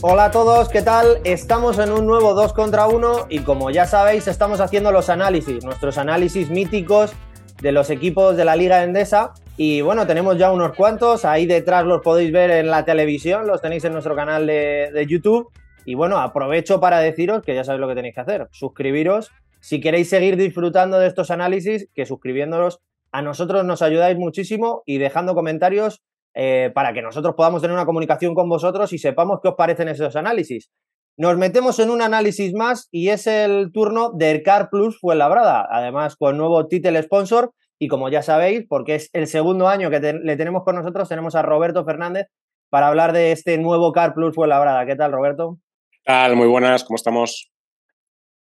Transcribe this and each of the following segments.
Hola a todos, ¿qué tal? Estamos en un nuevo 2 contra 1 y como ya sabéis estamos haciendo los análisis, nuestros análisis míticos de los equipos de la Liga Endesa. Y bueno, tenemos ya unos cuantos, ahí detrás los podéis ver en la televisión, los tenéis en nuestro canal de, de YouTube. Y bueno, aprovecho para deciros que ya sabéis lo que tenéis que hacer, suscribiros. Si queréis seguir disfrutando de estos análisis, que suscribiéndolos a nosotros nos ayudáis muchísimo y dejando comentarios eh, para que nosotros podamos tener una comunicación con vosotros y sepamos qué os parecen esos análisis. Nos metemos en un análisis más y es el turno del Car Plus Fuenlabrada, además con nuevo title sponsor y como ya sabéis, porque es el segundo año que le tenemos con nosotros, tenemos a Roberto Fernández para hablar de este nuevo Car Plus Fuenlabrada. ¿Qué tal, Roberto? ¿Qué tal? Muy buenas, ¿cómo estamos?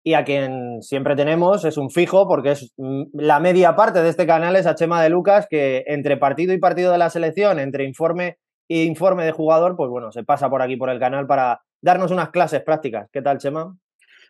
Y a quien siempre tenemos es un fijo, porque es mm, la media parte de este canal es a Chema de Lucas, que entre partido y partido de la selección, entre informe e informe de jugador, pues bueno, se pasa por aquí por el canal para darnos unas clases prácticas. ¿Qué tal, Chema?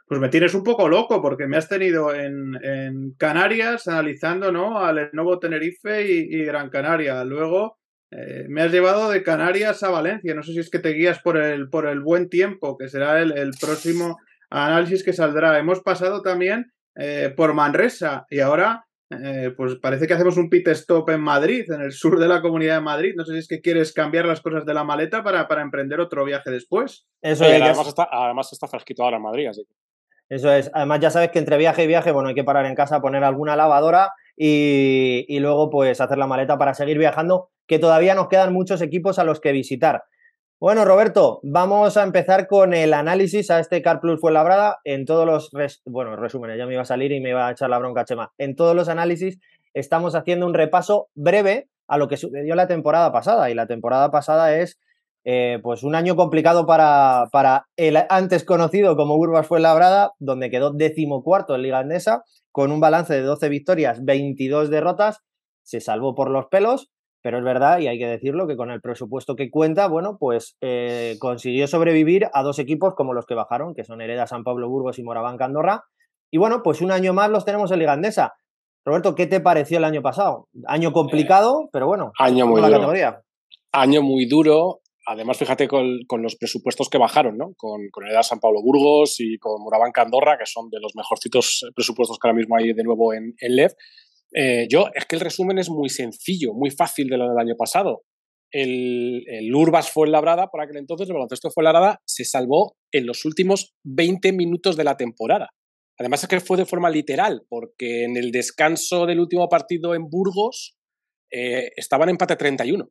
Pues me tienes un poco loco porque me has tenido en, Canarias analizando ¿no? al nuevo Tenerife y, Gran Canaria. Luego eh, me has llevado de Canarias a Valencia. No sé si es que te guías por el, por el buen tiempo, que será el, el próximo análisis que saldrá. Hemos pasado también eh, por Manresa y ahora eh, pues parece que hacemos un pit stop en Madrid, en el sur de la comunidad de Madrid. No sé si es que quieres cambiar las cosas de la maleta para, para emprender otro viaje después. Eso es. Además está, además está fresquito ahora en Madrid, así que. Eso es. Además, ya sabes que entre viaje y viaje, bueno, hay que parar en casa, poner alguna lavadora y, y, luego, pues, hacer la maleta para seguir viajando, que todavía nos quedan muchos equipos a los que visitar. Bueno, Roberto, vamos a empezar con el análisis a este Car Plus Fuenlabrada. En todos los, bueno, resúmenes, ya me iba a salir y me iba a echar la bronca Chema. En todos los análisis estamos haciendo un repaso breve a lo que sucedió la temporada pasada. Y la temporada pasada es eh, pues un año complicado para, para, el antes conocido como Urbas Fuenlabrada, donde quedó decimocuarto en Liga Andesa con un balance de 12 victorias, 22 derrotas, se salvó por los pelos pero es verdad, y hay que decirlo, que con el presupuesto que cuenta, bueno, pues eh, consiguió sobrevivir a dos equipos como los que bajaron, que son Hereda San Pablo Burgos y Moraván Candorra. Y bueno, pues un año más los tenemos en Ligandesa. Roberto, ¿qué te pareció el año pasado? Año complicado, pero bueno, año muy la duro. categoría. Año muy duro. Además, fíjate con, los presupuestos que bajaron, ¿no? Con, con Hereda San Pablo Burgos y con Moraván Candorra, que son de los mejorcitos presupuestos que ahora mismo hay de nuevo en, en LEV. Eh, yo, es que el resumen es muy sencillo, muy fácil de lo del año pasado. El, el Urbas fue labrada, por aquel entonces, el baloncesto fue labrada, se salvó en los últimos 20 minutos de la temporada. Además es que fue de forma literal, porque en el descanso del último partido en Burgos eh, estaban empate 31.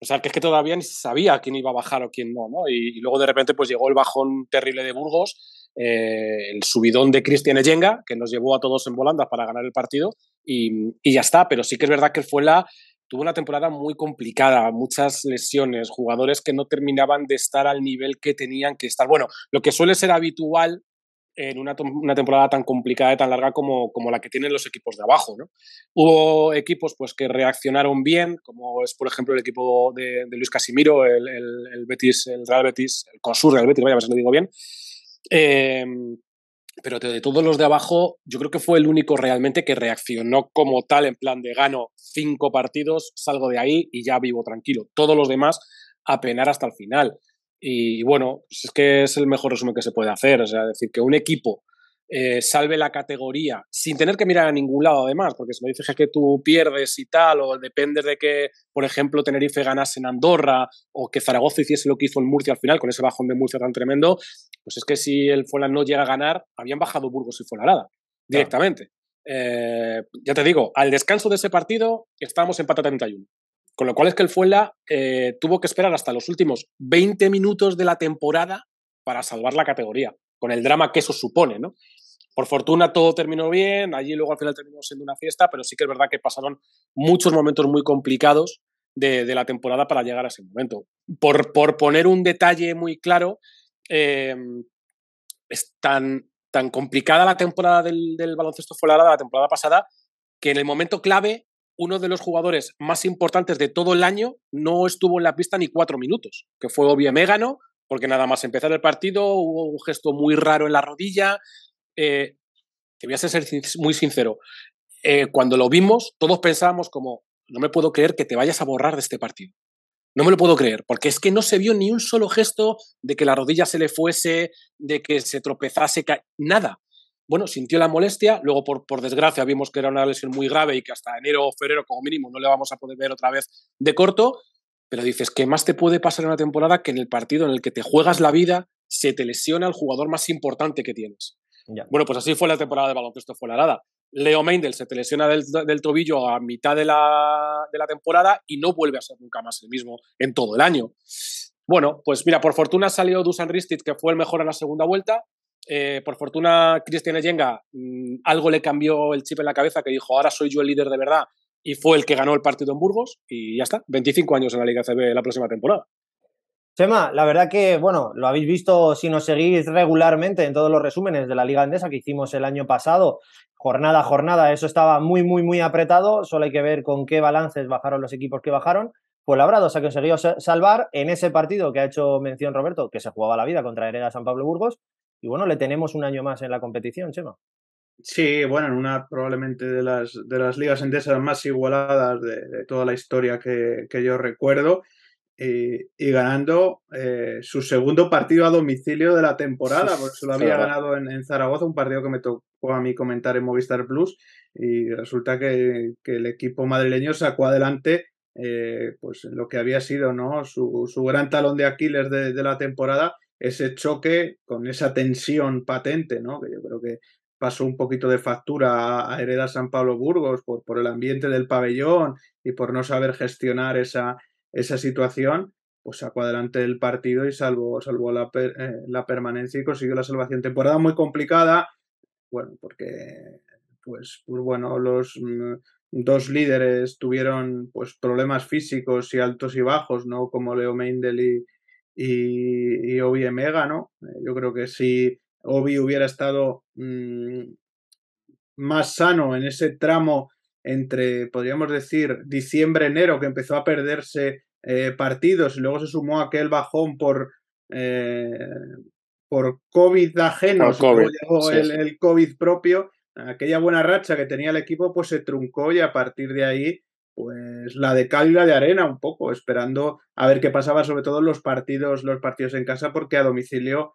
O sea, que es que todavía ni se sabía quién iba a bajar o quién no, ¿no? Y, y, luego de repente pues llegó el bajón terrible de Burgos eh, el subidón de Cristian Eyenga, que nos llevó a todos en volandas para ganar el partido, y, ya está. Pero sí que es verdad que fue la tuvo una temporada muy complicada, muchas lesiones, jugadores que no terminaban de estar al nivel que tenían que estar. Bueno, lo que suele ser habitual en una, temporada tan complicada y tan larga como, como, la que tienen los equipos de abajo. ¿no? Hubo equipos pues, que reaccionaron bien, como es, por ejemplo, el equipo de, Luis Casimiro, el, Betis, el Real Betis, el Consur Real Betis, vaya, a ver si lo digo bien, Em, pero de, todos los de abajo, yo creo que fue el único realmente que reaccionó como tal, en plan de gano cinco partidos, salgo de ahí y ya vivo tranquilo. Todos los demás a penar hasta el final. Y, bueno, pues es que es el mejor resumen que se puede hacer. O sea, decir que un equipo eh, salve la categoría sin tener que mirar a ningún lado además, porque si me dices que tú pierdes y tal, o dependes de que, por ejemplo, Tenerife ganase en Andorra o que Zaragoza hiciese lo que hizo en Murcia al final, con ese bajón de Murcia tan tremendo, pues es que si el Fuenla no llega a ganar, habían bajado Burgos y Fuenlabrada directamente. Eh, ya te digo, al descanso de ese partido estábamos en pata 31. Con lo cual es que el Fuenla eh, tuvo que esperar hasta los últimos 20 minutos de la temporada para salvar la categoría, con el drama que eso supone, ¿no? Por fortuna todo terminó bien, allí luego al final terminó siendo una fiesta, pero sí que es verdad que pasaron muchos momentos muy complicados de, la temporada para llegar a ese momento. Por, por poner un detalle muy claro, em, es tan, tan complicada la temporada del, del baloncesto fuera la temporada pasada que en el momento clave uno de los jugadores más importantes de todo el año no estuvo en la pista ni cuatro minutos, que fue Obie Mégano, porque nada más empezar el partido hubo un gesto muy raro en la rodilla, eh, te voy a ser muy sincero, eh, cuando lo vimos, todos pensábamos como, no me puedo creer que te vayas a borrar de este partido. No me lo puedo creer, porque es que no se vio ni un solo gesto de que la rodilla se le fuese, de que se tropezase, nada. Bueno, sintió la molestia, luego por, por desgracia vimos que era una lesión muy grave y que hasta enero o febrero como mínimo no le vamos a poder ver otra vez de corto, pero dices, ¿qué más te puede pasar en una temporada que en el partido en el que te juegas la vida se te lesiona el jugador más importante que tienes? Bueno, pues así fue la temporada de baloncesto fue la nada. Leo Meindel se te lesiona del, tobillo a mitad de la, de la, temporada y no vuelve a ser nunca más el mismo en todo el año. Bueno, pues mira, por fortuna salió Dusan Ristic, que fue el mejor en la segunda vuelta. Eh, por fortuna, Cristian Eyenga, mm, algo le cambió el chip en la cabeza que dijo, ahora soy yo el líder de verdad y fue el que ganó el partido en Burgos y ya está, 25 años en la Liga CB la próxima temporada. Chema, la verdad que, bueno, lo habéis visto si nos seguís regularmente en todos los resúmenes de la Liga Andesa que hicimos el año pasado, jornada a jornada, eso estaba muy, muy, muy apretado, solo hay que ver con qué balances bajaron los equipos que bajaron. Pues Labrado se ha conseguido salvar en ese partido que ha hecho mención Roberto, que se jugaba la vida contra Hereda San Pablo Burgos, y bueno, le tenemos un año más en la competición, Chema. Sí, bueno, en una probablemente de las, de las ligas endesas más igualadas de, toda la historia que, yo recuerdo. Y, ganando eh, su segundo partido a domicilio de la temporada, porque se lo había ganado en, Zaragoza, un partido que me tocó a mí comentar en Movistar Plus, y resulta que, el equipo madrileño sacó adelante eh, pues lo que había sido ¿no? su, su gran talón de Aquiles de, de, la temporada, ese choque con esa tensión patente, ¿no? que yo creo que pasó un poquito de factura a Hereda San Pablo Burgos por, el ambiente del pabellón y por no saber gestionar esa, esa situación, pues sacó adelante el partido y salvó, salvó la, eh, la permanencia y consiguió la salvación. Temporada muy complicada, bueno, porque pues, pues bueno, los mm, dos líderes tuvieron pues problemas físicos y altos y bajos, ¿no? Como Leo Meindel y, y, y ¿no? Eh, yo creo que sí Obi hubiera estado mm, más sano en ese tramo entre, podríamos decir, diciembre-enero, que empezó a perderse eh, partidos y luego se sumó aquel bajón por, eh, por COVID ajeno, el, el, COVID propio, aquella buena racha que tenía el equipo, pues se truncó y a partir de ahí, pues la de cal y la de arena un poco, esperando a ver qué pasaba, sobre todo en los partidos, los partidos en casa, porque a domicilio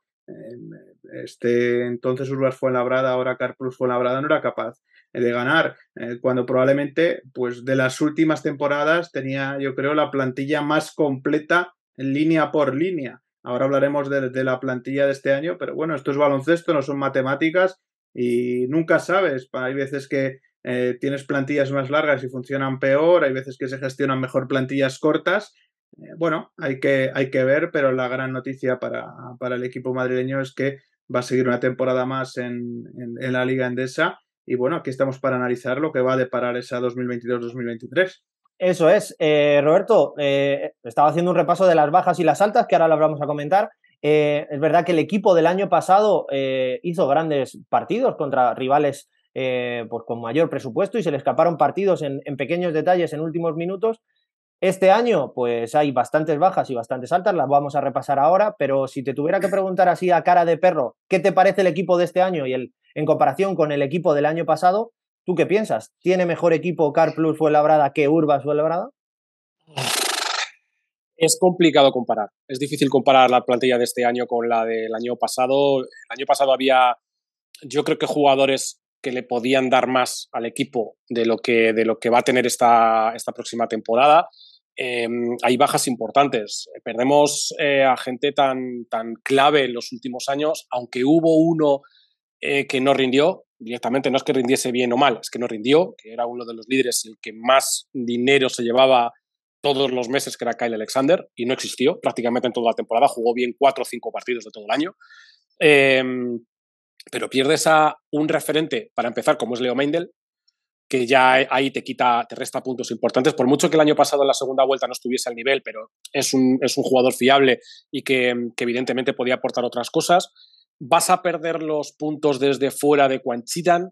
este entonces Urbas Fuenlabrada, ahora Carplus Fuenlabrada, no era capaz de ganar, eh, cuando probablemente, pues de las últimas temporadas tenía, yo creo, la plantilla más completa línea por línea. Ahora hablaremos de, la plantilla de este año, pero bueno, esto es baloncesto, no son matemáticas y nunca sabes. Hay veces que eh, tienes plantillas más largas y funcionan peor, hay veces que se gestionan mejor plantillas cortas eh, bueno, hay que, hay que ver, pero la gran noticia para, para, el equipo madrileño es que va a seguir una temporada más en, en, la Liga Endesa. Y bueno, aquí estamos para analizar lo que va a deparar esa 2022-2023. Eso es. Eh, Roberto, eh, estaba haciendo un repaso de las bajas y las altas, que ahora las vamos a comentar. es verdad que el equipo del año pasado hizo grandes partidos contra rivales pues con mayor presupuesto y se le escaparon partidos en, en pequeños detalles en últimos minutos. Este año, pues hay bastantes bajas y bastantes altas, las vamos a repasar ahora, pero si te tuviera que preguntar así a cara de perro, ¿qué te parece el equipo de este año y el, en comparación con el equipo del año pasado? ¿Tú qué piensas? ¿Tiene mejor equipo Car Plus Fuenlabrada que Urbas Fuenlabrada? Es complicado comparar. Es difícil comparar la plantilla de este año con la del año pasado. El año pasado había, yo creo que jugadores que le podían dar más al equipo de lo que, de lo que va a tener esta, esta próxima temporada. Em, hay bajas importantes. Perdemos eh, a gente tan, tan clave en los últimos años, aunque hubo uno eh, que no rindió directamente, no es que rindiese bien o mal, es que no rindió, que era uno de los líderes, el que más dinero se llevaba todos los meses, que era Kyle Alexander, y no existió prácticamente en toda la temporada, jugó bien cuatro o cinco partidos de todo el año. Em, pero pierdes a un referente, para empezar, como es Leo Meindel, que ya ahí te quita, te resta puntos importantes, por mucho que el año pasado en la segunda vuelta no estuviese al nivel, pero es un, es un jugador fiable y que, evidentemente podía aportar otras cosas. Vas a perder los puntos desde fuera de Quanchidan,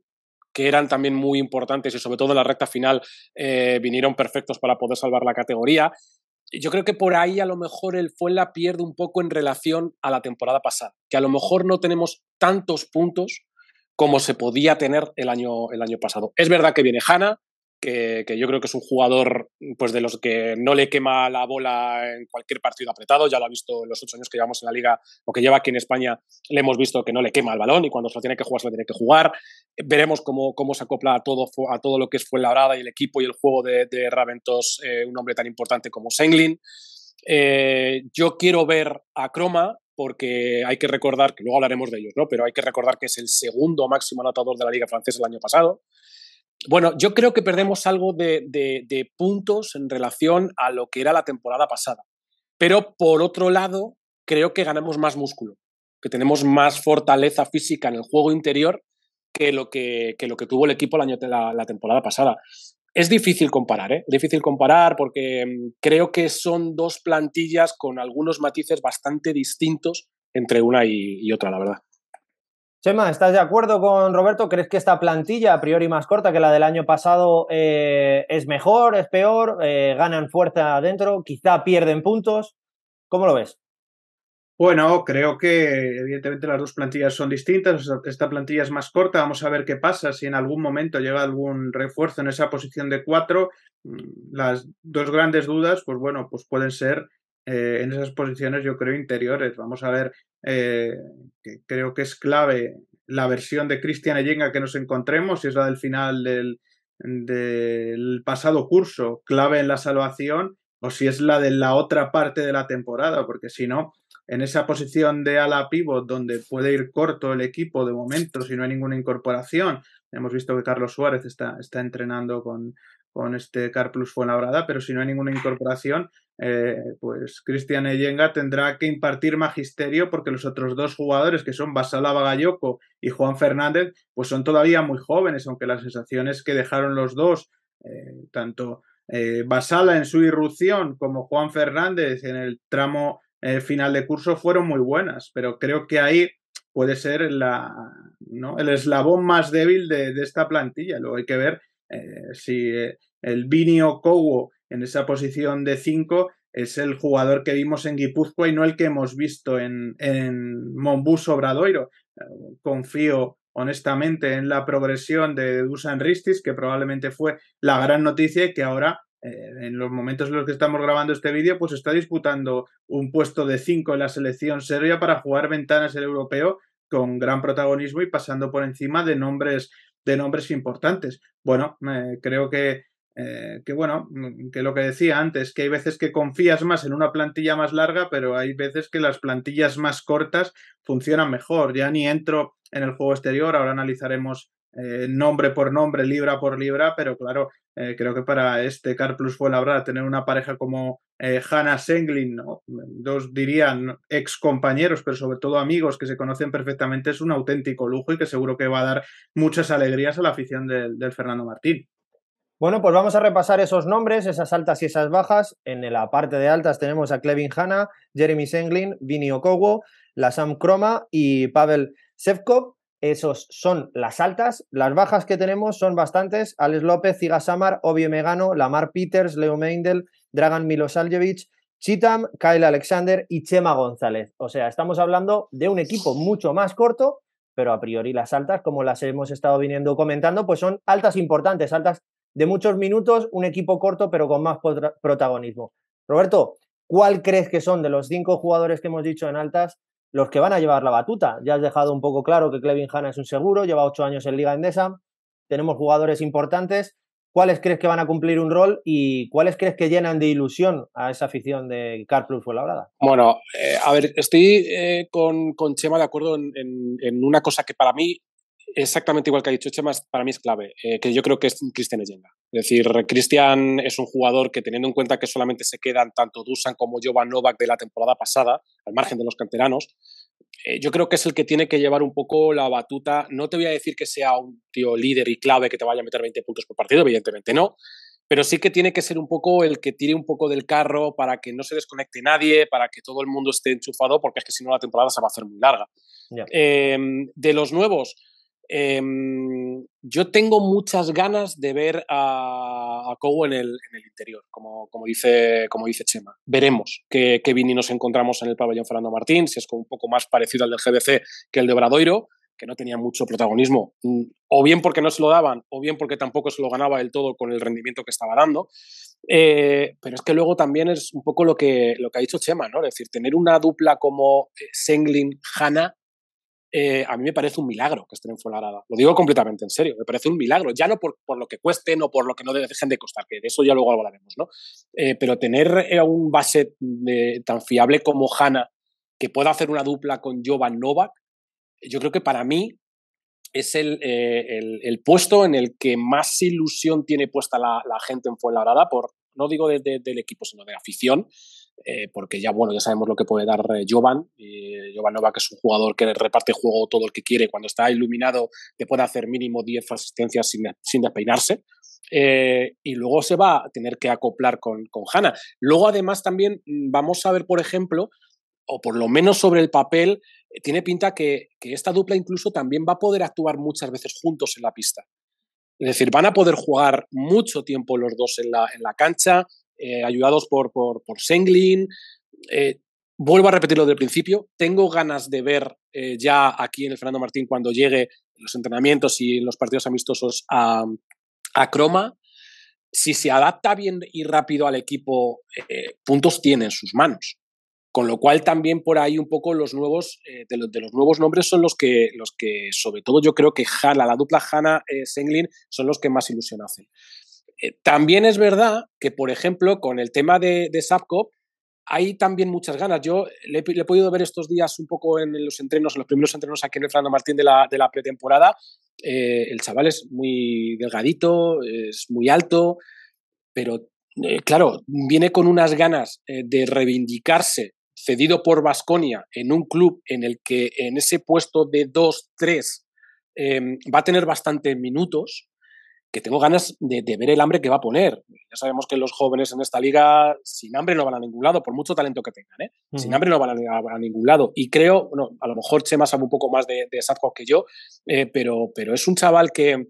que eran también muy importantes y sobre todo en la recta final eh, vinieron perfectos para poder salvar la categoría. Yo creo que por ahí a lo mejor el Fuenla pierde un poco en relación a la temporada pasada, que a lo mejor no tenemos tantos puntos como se podía tener el año, el año pasado. Es verdad que viene Hanna, que, yo creo que es un jugador pues de los que no le quema la bola en cualquier partido apretado. Ya lo ha visto en los ocho años que llevamos en la liga o que lleva aquí en España, le hemos visto que no le quema el balón y cuando se lo tiene que jugar, se lo tiene que jugar. Veremos cómo, cómo se acopla a todo, a todo lo que es Fuenlabrada y el equipo y el juego de, de Raventos, eh, un hombre tan importante como Senglin. Eh, yo quiero ver a Croma porque hay que recordar, que luego hablaremos de ellos, ¿no? pero hay que recordar que es el segundo máximo anotador de la Liga Francesa el año pasado. Bueno, yo creo que perdemos algo de, puntos en relación a lo que era la temporada pasada. Pero por otro lado, creo que ganamos más músculo, que tenemos más fortaleza física en el juego interior que lo que, lo que tuvo el equipo la, la temporada pasada. Es difícil comparar, ¿eh? Difícil comparar porque mm, creo que son dos plantillas con algunos matices bastante distintos entre una y otra, la verdad. Chema, ¿estás de acuerdo con Roberto? ¿Crees que esta plantilla, a priori más corta que la del año pasado, eh, es mejor, es peor? Eh, ¿Ganan fuerza adentro? ¿Quizá pierden puntos? ¿Cómo lo ves? Bueno, creo que evidentemente las dos plantillas son distintas. Esta plantilla es más corta. Vamos a ver qué pasa si en algún momento llega algún refuerzo en esa posición de cuatro. Mm, las dos grandes dudas, pues bueno, pues pueden ser eh, en esas posiciones, yo creo, interiores. Vamos a ver eh, creo que es clave la versión de Cristian Eyenga que nos encontremos, si es la del final del pasado curso, clave en la salvación, o si es la de la otra parte de la temporada, porque si no, en esa posición de ala pivot donde puede ir corto el equipo de momento si no hay ninguna incorporación. Hemos visto que Carlos Suárez está, está entrenando con, con este Car Plus Fuenlabrada, pero si no hay ninguna incorporación, eh, pues Cristian Eyenga tendrá que impartir magisterio porque los otros dos jugadores, que son Basala Bagayoko y Juan Fernández, pues son todavía muy jóvenes, aunque las sensaciones que dejaron los dos, eh, tanto eh, Basala en su irrupción como Juan Fernández en el tramo final de curso fueron muy buenas, pero creo que ahí puede ser la, ¿no? el eslabón más débil de, de esta plantilla. Luego hay que ver eh, si eh, el Vinio Kowo en esa posición de 5 es el jugador que vimos en Guipúzcoa y no el que hemos visto en, en Monbus. Eh, confío honestamente en la progresión de Dusan Ristis, que probablemente fue la gran noticia y que ahora, en los momentos en los que estamos grabando este vídeo, pues está disputando un puesto de 5 en la selección serbia para jugar ventanas el europeo con gran protagonismo y pasando por encima de nombres de nombres importantes. Bueno, creo que, eh, que, bueno, que lo que decía antes, que hay veces que confías más en una plantilla más larga, pero hay veces que las plantillas más cortas funcionan mejor. Ya ni entro en el juego exterior, ahora analizaremos eh, nombre por nombre, libra por libra, pero claro, eh, creo que para este Car Plus fue la tener una pareja como eh, Hannah Senglin, dos dirían ex compañeros, pero sobre todo amigos que se conocen perfectamente, es un auténtico lujo y que seguro que va a dar muchas alegrías a la afición del, Fernando Martín. Bueno, pues vamos a repasar esos nombres, esas altas y esas bajas. En la parte de altas tenemos a Clevin Hanna, Jeremy Senglin, Vini Okowo, la Sam Kroma y Pavel Sevkov. Esos son las altas. Las bajas que tenemos son bastantes. Alex López, Ziga Samar, Obie Megano, Lamar Peters, Leo Meindel, Dragan Milosaljevic, Chitam, Kyle Alexander y Chema González. O sea, estamos hablando de un equipo mucho más corto, pero a priori las altas, como las hemos estado viniendo comentando, pues son altas importantes, altas de muchos minutos, un equipo corto, pero con más protagonismo. Roberto, ¿cuál crees que son de los cinco jugadores que hemos dicho en altas los que van a llevar la batuta. Ya has dejado un poco claro que Clevin Hanna es un seguro, lleva ocho años en Liga Endesa, tenemos jugadores importantes. ¿Cuáles crees que van a cumplir un rol y cuáles crees que llenan de ilusión a esa afición de Car Plus Fuenlabrada? Bueno, eh, a ver, estoy eh, con, con, Chema de acuerdo en, en, una cosa que para mí exactamente igual que ha dicho Chema, para mí es clave, eh, que yo creo que es Cristian Eyenga. Es decir, Cristian es un jugador que teniendo en cuenta que solamente se quedan tanto Dusan como Jovan Novak de la temporada pasada, al margen de los canteranos, eh, yo creo que es el que tiene que llevar un poco la batuta. No te voy a decir que sea un tío líder y clave que te vaya a meter 20 puntos por partido, evidentemente no, pero sí que tiene que ser un poco el que tire un poco del carro para que no se desconecte nadie, para que todo el mundo esté enchufado, porque es que si no la temporada se va a hacer muy larga. Em, de los nuevos, Em, yo tengo muchas ganas de ver a, a Cowo en el, en el interior, como, como, dice, como dice Chema. Veremos qué, qué Vini nos encontramos en el pabellón Fernando Martín, si es un poco más parecido al del GBC que el de Obradoiro, que no tenía mucho protagonismo, mm, o bien porque no se lo daban, o bien porque tampoco se lo ganaba del todo con el rendimiento que estaba dando. Eh, pero es que luego también es un poco lo que, lo que ha dicho Chema, ¿no? Es decir, tener una dupla como eh, Senglin-Hanna, eh, a mí me parece un milagro que estén en Fuenlabrada. Lo digo completamente en serio, me parece un milagro, ya no por, lo que cuesten o por lo que no dejen de costar, que de eso ya luego hablaremos, ¿no? pero tener un base tan fiable como Hanna, que pueda hacer una dupla con Jovan Novak, yo creo que para mí es el, puesto en el que más ilusión tiene puesta la, gente en Fuenlabrada, por, no digo de, del equipo, sino de afición, eh, porque ya, bueno, ya sabemos lo que puede dar eh, Jovan. Eh, Jovan Nova, que es un jugador que reparte juego todo el que quiere, cuando está iluminado te puede hacer mínimo 10 asistencias sin, sin despeinarse. y luego se va a tener que acoplar con, con Hanna. Luego, además, también mm, vamos a ver, por ejemplo, o por lo menos sobre el papel, tiene pinta que, que, esta dupla incluso también va a poder actuar muchas veces juntos en la pista. Es decir, van a poder jugar mucho tiempo los dos en la, en la cancha, eh, ayudados por, por, por Senglin. Eh, vuelvo a repetirlo del principio, tengo ganas de ver eh, ya aquí en el Fernando Martín cuando llegue los entrenamientos y los partidos amistosos a, a Croma. Si se adapta bien y rápido al equipo, puntos tiene en sus manos. Con lo cual también por ahí un poco los nuevos, de, los, de, los, nuevos nombres son los que, los que sobre todo yo creo que Hanna, la dupla Hanna-Senglin son los que más ilusión hacen. Eh, también es verdad que, por ejemplo, con el tema de, de hay también muchas ganas. Yo le, he podido ver estos días un poco en los entrenos, en los primeros entrenos aquí en el Fernando Martín de la, pretemporada. Eh, el chaval es muy delgadito, es muy alto, pero eh, claro, viene con unas ganas de reivindicarse cedido por Vasconia en un club en el que en ese puesto de 2-3 va a tener bastantes minutos que tengo ganas de, ver el hambre que va a poner. Ya sabemos que los jóvenes en esta liga sin hambre no van a ningún lado, por mucho talento que tengan. ¿eh? Sin hambre no van a, ningún lado. Y creo, bueno, a lo mejor Chema sabe un poco más de, de que yo, eh, pero, pero es un chaval que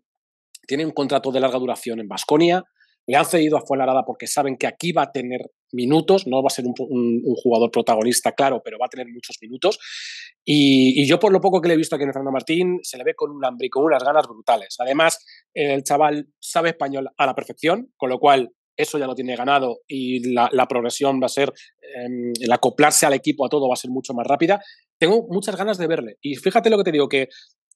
tiene un contrato de larga duración en Basconia, le han cedido a Fuenlabrada porque saben que aquí va a tener minutos, no va a ser un, jugador protagonista, claro, pero va a tener muchos minutos. Y, yo, por lo poco que le he visto aquí en Fernando Martín, se le ve con un hambre y con unas ganas brutales. Además, el chaval sabe español a la perfección, con lo cual eso ya lo tiene ganado y la, progresión va a ser, em, el acoplarse al equipo, a todo, va a ser mucho más rápida. Tengo muchas ganas de verle. Y fíjate lo que te digo, que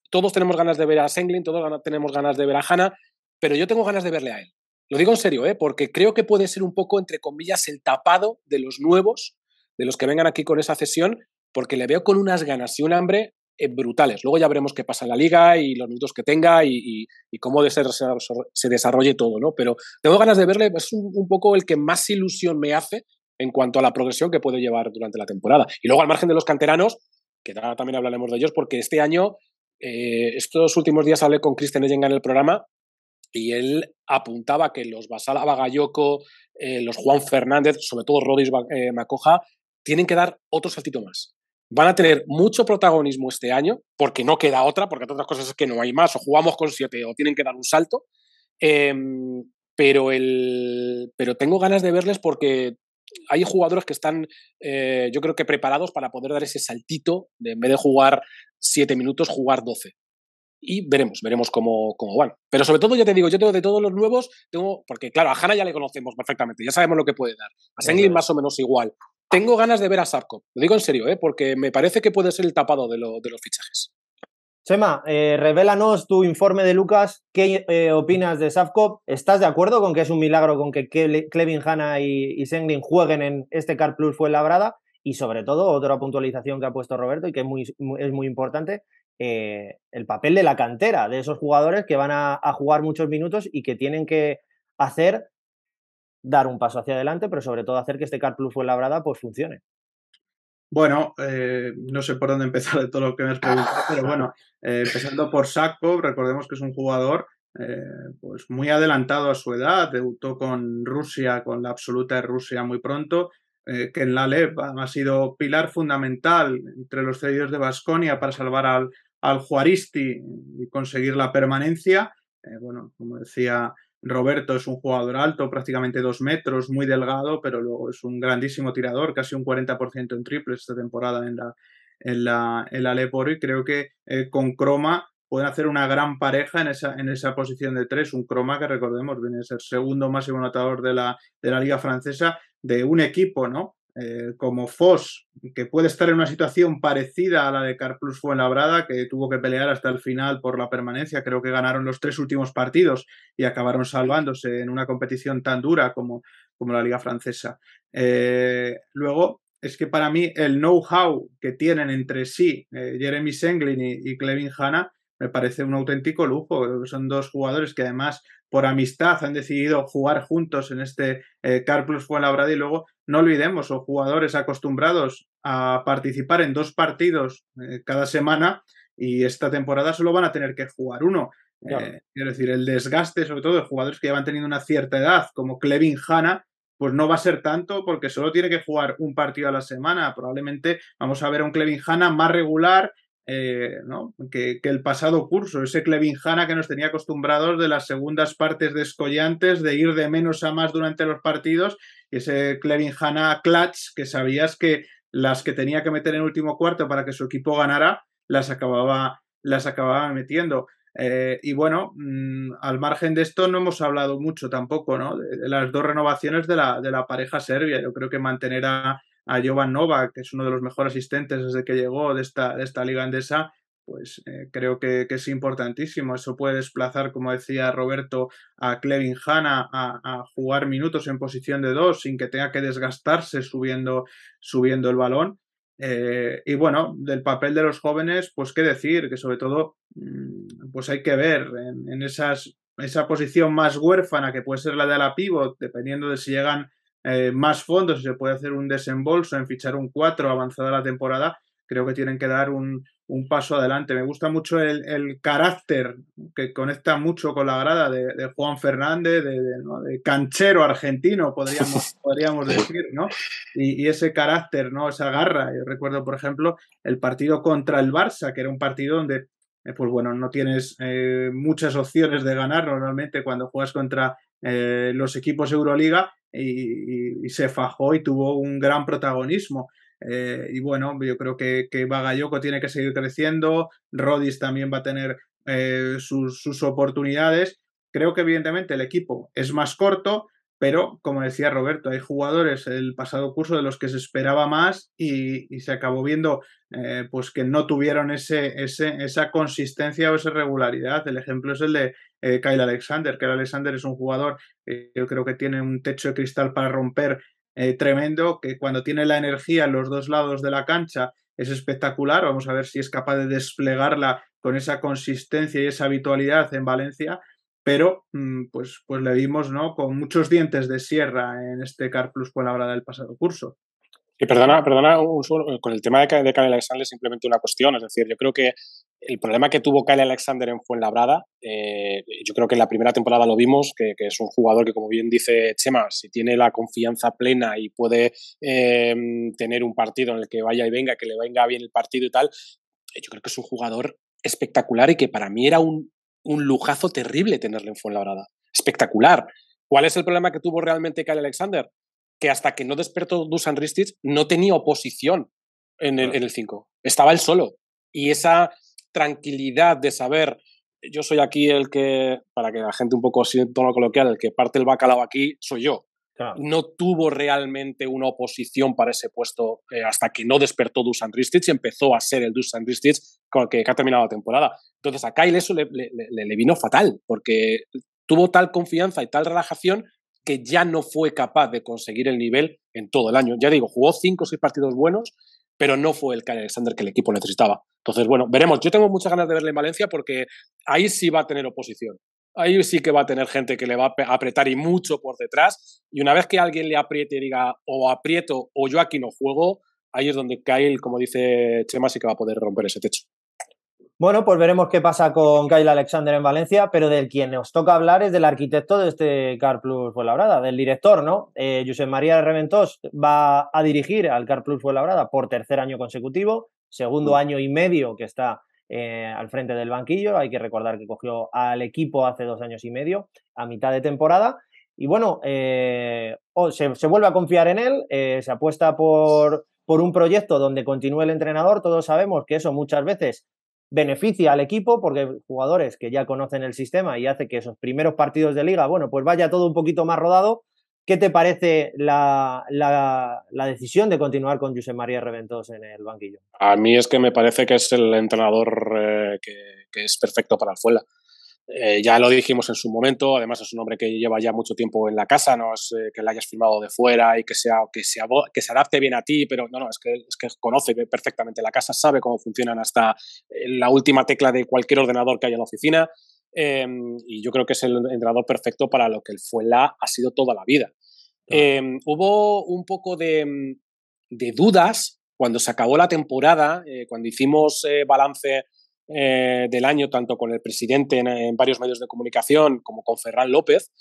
todos tenemos ganas de ver a Senglin, todos tenemos ganas de ver a Hanna, pero yo tengo ganas de verle a él. Lo digo en serio, ¿eh? porque creo que puede ser un poco, entre comillas, el tapado de los nuevos, de los que vengan aquí con esa cesión, porque le veo con unas ganas y un hambre eh, brutales. Luego ya veremos qué pasa en la liga y los minutos que tenga y, cómo de ser, se desarrolle todo, ¿no? Pero tengo ganas de verle, es un, poco el que más ilusión me hace en cuanto a la progresión que puede llevar durante la temporada. Y luego al margen de los canteranos, que también hablaremos de ellos, porque este año, eh, estos últimos días hablé con Cristian Eyenga en el programa y él apuntaba que los Basala Bagayoko, eh, los Juan Fernández, sobre todo Rodis eh, Macoja, tienen que dar otro saltito más. Van a tener mucho protagonismo este año, porque no queda otra, porque otras cosas es que no hay más, o jugamos con siete, o tienen que dar un salto. Em, pero, el, pero tengo ganas de verles porque hay jugadores que están, eh, yo creo que preparados para poder dar ese saltito, de en vez de jugar siete minutos, jugar doce y veremos, veremos cómo, cómo van. Pero sobre todo, ya te digo, yo tengo de todos los nuevos, tengo, porque claro, a Hanna ya le conocemos perfectamente, ya sabemos lo que puede dar. A Senglin más o menos igual. Tengo ganas de ver a Sarko, lo digo en serio, ¿eh? porque me parece que puede ser el tapado de, los fichajes. Chema, eh, revélanos tu informe de Lucas. ¿Qué eh, opinas de Safkop? ¿Estás de acuerdo con que es un milagro con que Clevin Hanna y, y Senglin jueguen en este Car Plus fue labrada? Y sobre todo, otra puntualización que ha puesto Roberto y que es muy, es muy importante, eh, el papel de la cantera, de esos jugadores que van a, jugar muchos minutos y que tienen que hacer, dar un paso hacia adelante, pero sobre todo hacer que este Car Plus labrada pues funcione. Bueno, eh, no sé por dónde empezar de todo lo que me has preguntado, pero bueno, eh, empezando por Sakov, recordemos que es un jugador pues muy adelantado a su edad, debutó con Rusia, con la absoluta de Rusia muy pronto, que en la LEP ha sido pilar fundamental entre los cedidos de Basconia para salvar al, al Juaristi y conseguir la permanencia. Eh, bueno, como decía Roberto, es un jugador alto, prácticamente dos metros, muy delgado, pero luego es un grandísimo tirador, casi un 40% en triples esta temporada en la, en la, en la y creo que eh, con Croma pueden hacer una gran pareja en esa, en esa posición de tres. Un Croma que recordemos viene a ser segundo máximo anotador de la, de la Liga Francesa de un equipo, ¿no? Eh, como Foss, que puede estar en una situación parecida a la de Carplus Fuenlabrada, que tuvo que pelear hasta el final por la permanencia. Creo que ganaron los tres últimos partidos y acabaron salvándose en una competición tan dura como, como la Liga Francesa. Eh, luego, es que para mí el know-how que tienen entre sí eh, Jeremy Senglin y, y Clevin Hanna me parece un auténtico lujo. Son dos jugadores que además por amistad han decidido jugar juntos en este eh, Car Plus Fuenlabrada y luego no olvidemos, son jugadores acostumbrados a participar en dos partidos eh, cada semana y esta temporada solo van a tener que jugar uno. Eh, quiero decir, el desgaste, sobre todo de jugadores que ya van teniendo una cierta edad, como Clevin Hanna, pues no va a ser tanto porque solo tiene que jugar un partido a la semana. Probablemente vamos a ver a un Clevin Hanna más regular eh, que, el pasado curso, ese Clevin Hanna que nos tenía acostumbrados de las segundas partes descollantes, de ir de menos a más durante los partidos, y ese Clevin Hanna clutch que sabías que las que tenía que meter en último cuarto para que su equipo ganara, las acababa, las acababa metiendo. Eh, y bueno, mm, al margen de esto no hemos hablado mucho tampoco, ¿no? De, las dos renovaciones de la, de la pareja serbia. Yo creo que mantener a, a Jovan Nova, que es uno de los mejores asistentes desde que llegó de esta, de esta liga andesa, pues eh, creo que, es importantísimo. Eso puede desplazar, como decía Roberto, a Clevin Hanna a, jugar minutos en posición de dos sin que tenga que desgastarse subiendo, subiendo el balón. Eh, y bueno, del papel de los jóvenes, pues qué decir, que sobre todo, mm, pues hay que ver en, en esas, esa posición más huérfana que puede ser la de la pivot, dependiendo de si llegan eh, más fondos y se puede hacer un desembolso en fichar un 4 avanzada la temporada, creo que tienen que dar un, paso adelante. Me gusta mucho el, carácter que conecta mucho con la grada de, Juan Fernández, de, canchero argentino, podríamos, podríamos decir, ¿no? Y, ese carácter, ¿no? Esa garra. Yo recuerdo, por ejemplo, el partido contra el Barça, que era un partido donde eh, pues bueno, no tienes eh, muchas opciones de ganar normalmente cuando juegas contra los equipos Euroliga y, se fajó y tuvo un gran protagonismo. Eh, y bueno, yo creo que, que Bagayoko tiene que seguir creciendo, Rodis también va a tener eh, sus, oportunidades. Creo que evidentemente el equipo es más corto, pero como decía Roberto, hay jugadores el pasado curso de los que se esperaba más y, se acabó viendo eh, pues que no tuvieron ese, esa consistencia o esa regularidad. El ejemplo es el de eh, Kyle Alexander. Kyle Alexander es un jugador que yo creo que tiene un techo de cristal para romper eh, tremendo, que cuando tiene la energía en los dos lados de la cancha es espectacular. Vamos a ver si es capaz de desplegarla con esa consistencia y esa habitualidad en Valencia pero mm, pues, pues le vimos ¿no? con muchos dientes de sierra en este Car Plus por la hora del pasado curso. Y perdona, perdona con el tema de, de Kyle Alexander simplemente una cuestión, es decir, yo creo que el problema que tuvo Kyle Alexander en Fuenlabrada, eh, yo creo que en la primera temporada lo vimos, que, es un jugador que, como bien dice Chema, si tiene la confianza plena y puede em, tener un partido en el que vaya y venga, que le venga bien el partido y tal, yo creo que es un jugador espectacular y que para mí era un, un lujazo terrible tenerle en Fuenlabrada. Espectacular. ¿Cuál es el problema que tuvo realmente Kyle Alexander? Que hasta que no despertó Dusan Ristic no tenía oposición en el 5. Estaba él solo. Y esa tranquilidad de saber, yo soy aquí el que, para que la gente un poco sienta tono coloquial, el que parte el bacalao aquí, soy yo. No tuvo realmente una oposición para ese puesto eh, hasta que no despertó Dusan Ristic y empezó a ser el Dusan Ristic con el que, ha terminado la temporada. Entonces a Kyle eso le, vino fatal porque tuvo tal confianza y tal relajación que ya no fue capaz de conseguir el nivel en todo el año. Ya digo, jugó cinco o seis partidos buenos, pero no fue el Kyle Alexander que el equipo necesitaba. Entonces, bueno, veremos. Yo tengo muchas ganas de verle en Valencia porque ahí sí va a tener oposición ahí sí que va a tener gente que le va a apretar y mucho por detrás. Y una vez que alguien le apriete y diga o aprieto o yo aquí no juego, ahí es donde Kyle, como dice Chema, sí que va a poder romper ese techo. Bueno, pues veremos qué pasa con Kyle Alexander en Valencia, pero del quien nos toca hablar es del arquitecto de este Car Plus Fuenlabrada, del director, ¿no? Eh, José María Reventós va a dirigir al Car Plus Fuenlabrada por tercer año consecutivo, segundo mm. año y medio que está eh, al frente del banquillo. Hay que recordar que cogió al equipo hace dos años y medio, a mitad de temporada. Y bueno, eh, se, vuelve a confiar en él, eh, se apuesta por, por un proyecto donde continúe el entrenador, todos sabemos que eso muchas veces beneficia al equipo porque jugadores que ya conocen el sistema y hace que esos primeros partidos de liga, bueno, pues vaya todo un poquito más rodado. ¿Qué te parece la, decisión de continuar con José María Reventos en el banquillo? A mí es que me parece que es el entrenador eh, que, que, es perfecto para el Fuela. Eh, ya lo dijimos en su momento, además es un hombre que lleva ya mucho tiempo en la casa, no es eh, que le hayas firmado de fuera y que, sea, que, se adapte bien a ti, pero no, no, es que, es que conoce perfectamente la casa, sabe cómo funcionan hasta eh, la última tecla de cualquier ordenador que haya en la oficina em, y yo creo que es el entrenador perfecto para lo que el Fuela ha sido toda la vida. Em, hubo un poco de, de, dudas cuando se acabó la temporada, cuando hicimos balance eh, del año, tanto con el presidente en, varios medios de comunicación como con Ferran López,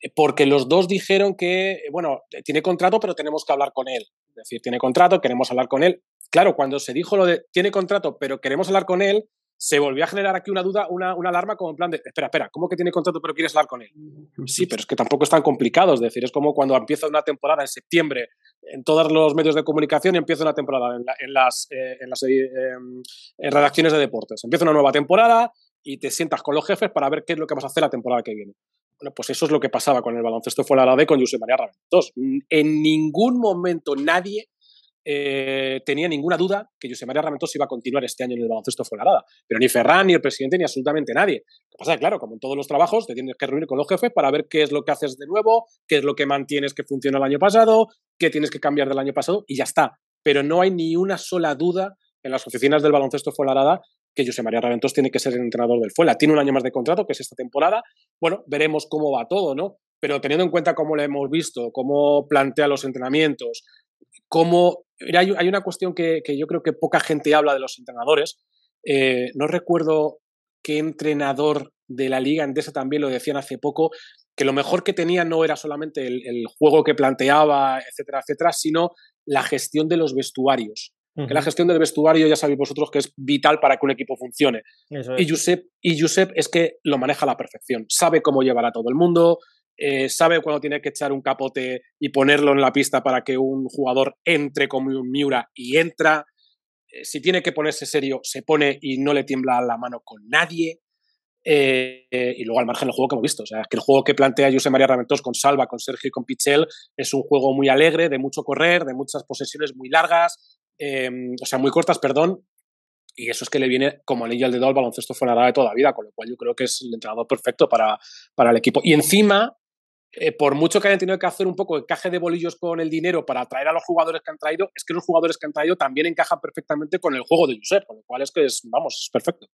eh, porque los dos dijeron que, eh, bueno, tiene contrato, pero tenemos que hablar con él. Es decir, tiene contrato, queremos hablar con él. Claro, cuando se dijo lo de tiene contrato, pero queremos hablar con él, se volvió a generar aquí una duda, una, una, alarma como en plan de, espera, espera, ¿cómo que tiene contrato pero quieres hablar con él? Sí, pero es que tampoco es tan complicado, es decir, es como cuando empieza una temporada en septiembre en todos los medios de comunicación empieza una temporada en, las, eh, en las eh, em, redacciones de deportes. Empieza una nueva temporada y te sientas con los jefes para ver qué es lo que vas a hacer la temporada que viene. Bueno, pues eso es lo que pasaba con el baloncesto fue la de con José María Raventos. En ningún momento nadie eh, tenía ninguna duda que José María Ramentos iba a continuar este año en el baloncesto Fuenlabrada. Pero ni Ferran, ni el presidente, ni absolutamente nadie. Lo que pasa es que, claro, como en todos los trabajos, te tienes que reunir con los jefes para ver qué es lo que haces de nuevo, qué es lo que mantienes que funcionó el año pasado, qué tienes que cambiar del año pasado y ya está. Pero no hay ni una sola duda en las oficinas del baloncesto Fuenlabrada que José María Raventos tiene que ser el entrenador del Fuela. Tiene un año más de contrato, que es esta temporada. Bueno, veremos cómo va todo, ¿no? Pero teniendo en cuenta cómo lo hemos visto, cómo plantea los entrenamientos, cómo hay, una cuestión que, yo creo que poca gente habla de los entrenadores. Eh, no recuerdo qué entrenador de la liga Endesa también lo decían hace poco, que lo mejor que tenía no era solamente el, juego que planteaba, etcétera, etcétera, sino la gestión de los vestuarios. Que la gestión del vestuario ya sabéis vosotros que es vital para que un equipo funcione. Y, Josep, y Josep es que lo maneja a la perfección. Sabe cómo llevar a todo el mundo, eh, sabe cuándo tiene que echar un capote y ponerlo en la pista para que un jugador entre como un Miura y entra. Eh, si tiene que ponerse serio, se pone y no le tiembla la mano con nadie. Eh, y luego al margen del juego que hemos visto. O sea, que el juego que plantea José María Raventos con Salva, con Sergio y con Pichel es un juego muy alegre, de mucho correr, de muchas posesiones muy largas, o sea, muy cortas, perdón. Y eso es que le viene como anillo al dedo al baloncesto fuera de toda la vida, con lo cual yo creo que es el entrenador perfecto para, para el equipo. Y encima, eh, por mucho que hayan tenido que hacer un poco de caje de bolillos con el dinero para atraer a los jugadores que han traído, es que los jugadores que han traído también encajan perfectamente con el juego de Josep, con lo cual es que es, vamos, es perfecto.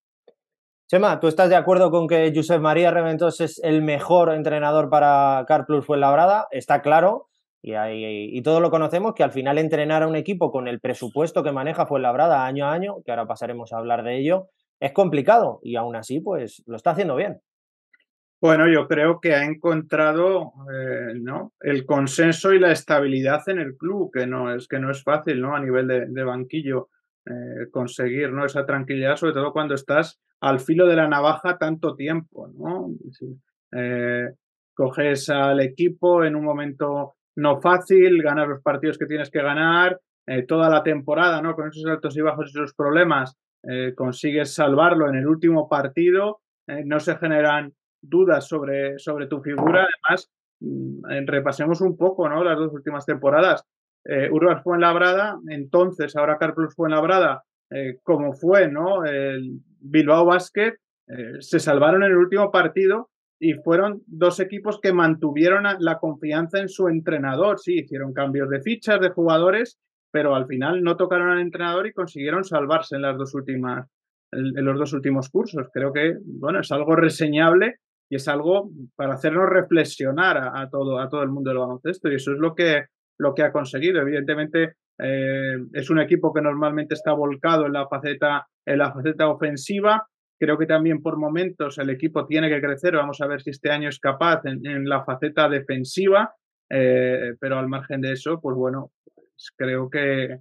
Chema, ¿tú estás de acuerdo con que Josep María Reventos es el mejor entrenador para Carplus Fuenlabrada? Está claro, y, y todo lo conocemos, que al final entrenar a un equipo con el presupuesto que maneja Fuenlabrada año a año, que ahora pasaremos a hablar de ello, es complicado y aún así, pues lo está haciendo bien. Bueno, yo creo que ha encontrado eh, ¿no? el consenso y la estabilidad en el club, que no es, que no es fácil ¿no? a nivel de, banquillo eh, conseguir ¿no? esa tranquilidad, sobre todo cuando estás al filo de la navaja tanto tiempo. ¿no? Eh, coges al equipo en un momento no fácil, ganas los partidos que tienes que ganar, toda la temporada, ¿no? con esos altos y bajos y esos problemas, consigues salvarlo en el último partido, no se generan dudas sobre, sobre tu figura. Además, mm, repasemos un poco ¿no? las dos últimas temporadas. Eh, Urbas fue en Labrada, entonces ahora Carplus fue en Labrada, eh, como fue ¿no? el Bilbao Basket, eh, se salvaron en el último partido y fueron dos equipos que mantuvieron la confianza en su entrenador. Sí, hicieron cambios de fichas, de jugadores, pero al final no tocaron al entrenador y consiguieron salvarse en las dos últimas en los dos últimos cursos. Creo que bueno, es algo reseñable y es algo para hacernos reflexionar a, todo, a todo el mundo del baloncesto y eso es lo que, lo que ha conseguido. Evidentemente eh, es un equipo que normalmente está volcado en la faceta, en la faceta ofensiva. Creo que también por momentos el equipo tiene que crecer. Vamos a ver si este año es capaz en, la faceta defensiva. Eh, pero al margen de eso, pues bueno, pues creo que,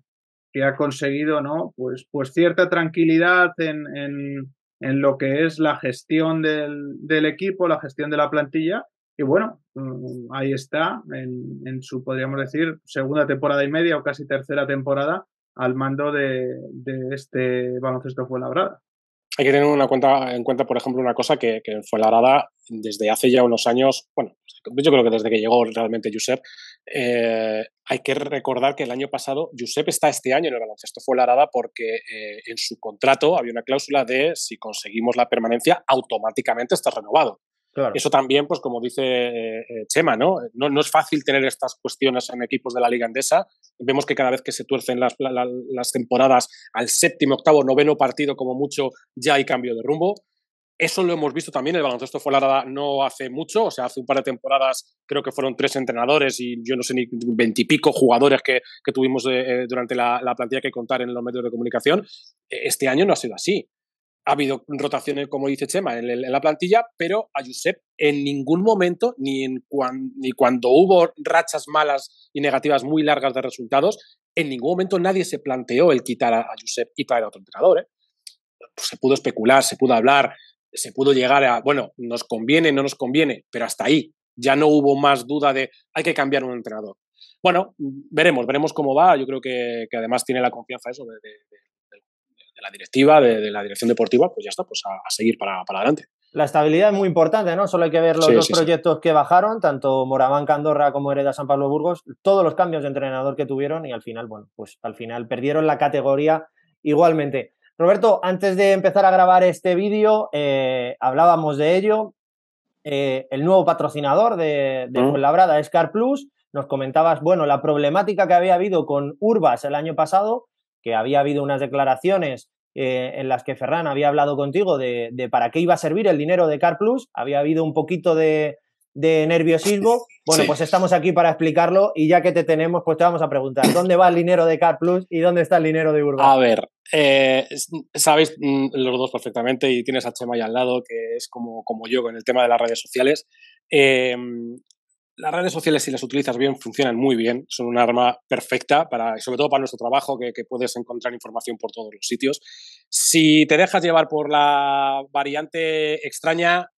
que ha conseguido, ¿no? Pues, pues cierta tranquilidad en, en lo que es la gestión del, equipo, la gestión de la plantilla, y bueno, mm, ahí está, en, su, podríamos decir, segunda temporada y media o casi tercera temporada al mando de, de este baloncesto Fuenlabrada. Hay que tener una cuenta, en cuenta, por ejemplo, una cosa que, que Fuenlabrada desde hace ya unos años, bueno, yo creo que desde que llegó realmente Josep, eh, hay que recordar que el año pasado, Josep está este año en el baloncesto Fuenlabrada porque eh, en su contrato había una cláusula de si conseguimos la permanencia, automáticamente está renovado. Eso también, pues como dice eh, Chema, ¿no? ¿no? es fácil tener estas cuestiones en equipos de la Liga Endesa. Vemos que cada vez que se tuercen las, las temporadas al séptimo, octavo, noveno partido, como mucho, ya hay cambio de rumbo. Eso lo hemos visto también. El baloncesto Fuenlabrada no hace mucho, o sea, hace un par de temporadas creo que fueron tres entrenadores y yo no sé ni veintipico jugadores que, que tuvimos eh, durante la, la, plantilla que contar en los medios de comunicación. Este año no ha sido así ha habido rotaciones, como dice Chema, en, la plantilla, pero a Josep en ningún momento, ni, en ni cuando hubo rachas malas y negativas muy largas de resultados, en ningún momento nadie se planteó el quitar a, Josep y traer a otro entrenador. ¿eh? Pues se pudo especular, se pudo hablar, se pudo llegar a, bueno, nos conviene, no nos conviene, pero hasta ahí ya no hubo más duda de hay que cambiar un entrenador. Bueno, veremos, veremos cómo va. Yo creo que, además tiene la confianza eso de la directiva, de, la dirección deportiva, pues ya está, pues a, seguir para, adelante. La estabilidad es muy importante, ¿no? Solo hay que ver los dos proyectos que bajaron, tanto Moraván Candorra como Hereda San Pablo Burgos, todos los cambios de entrenador que tuvieron y al final, bueno, pues al final perdieron la categoría igualmente. Roberto, antes de empezar a grabar este vídeo, eh, hablábamos de ello. Eh, el nuevo patrocinador de, de Fuenlabrada es Car Plus. Nos comentabas, bueno, la problemática que había habido con Urbas el año pasado que había habido unas declaraciones eh, en las que Ferran había hablado contigo de, para qué iba a servir el dinero de Car Plus, había habido un poquito de, nerviosismo. Bueno, pues estamos aquí para explicarlo y ya que te tenemos, pues te vamos a preguntar, ¿dónde va el dinero de Car Plus y dónde está el dinero de Urban? A ver, eh, sabéis mm, los dos perfectamente y tienes a Chema ahí al lado, que es como, como yo con el tema de las redes sociales. Eh, las redes sociales, si las utilizas bien, funcionan muy bien. Son un arma perfecta, para, sobre todo para nuestro trabajo, que, puedes encontrar información por todos los sitios. Si te dejas llevar por la variante extraña,